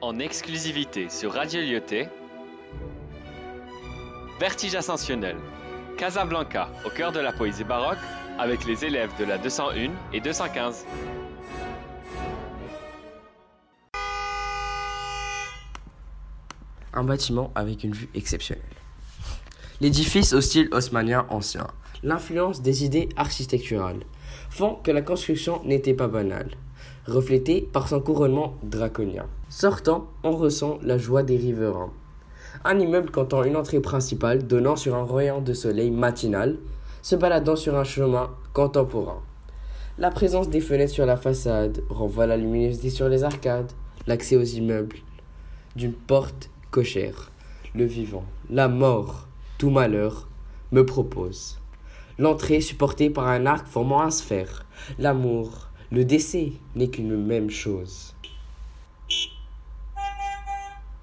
en exclusivité sur Radio Lyoté. Vertige ascensionnel. Casablanca, au cœur de la poésie baroque, avec les élèves de la 201 et 215. Un bâtiment avec une vue exceptionnelle. L'édifice au style haussmannien ancien, l'influence des idées architecturales, font que la construction n'était pas banale, reflétée par son couronnement draconien. Sortant, on ressent la joie des riverains. Un immeuble comptant une entrée principale donnant sur un rayon de soleil matinal, se baladant sur un chemin contemporain. La présence des fenêtres sur la façade renvoie la luminosité sur les arcades, l'accès aux immeubles, d'une porte cochère, le vivant, la mort, tout malheur, me propose. L'entrée supportée par un arc formant un sphère, l'amour, le décès n'est qu'une même chose.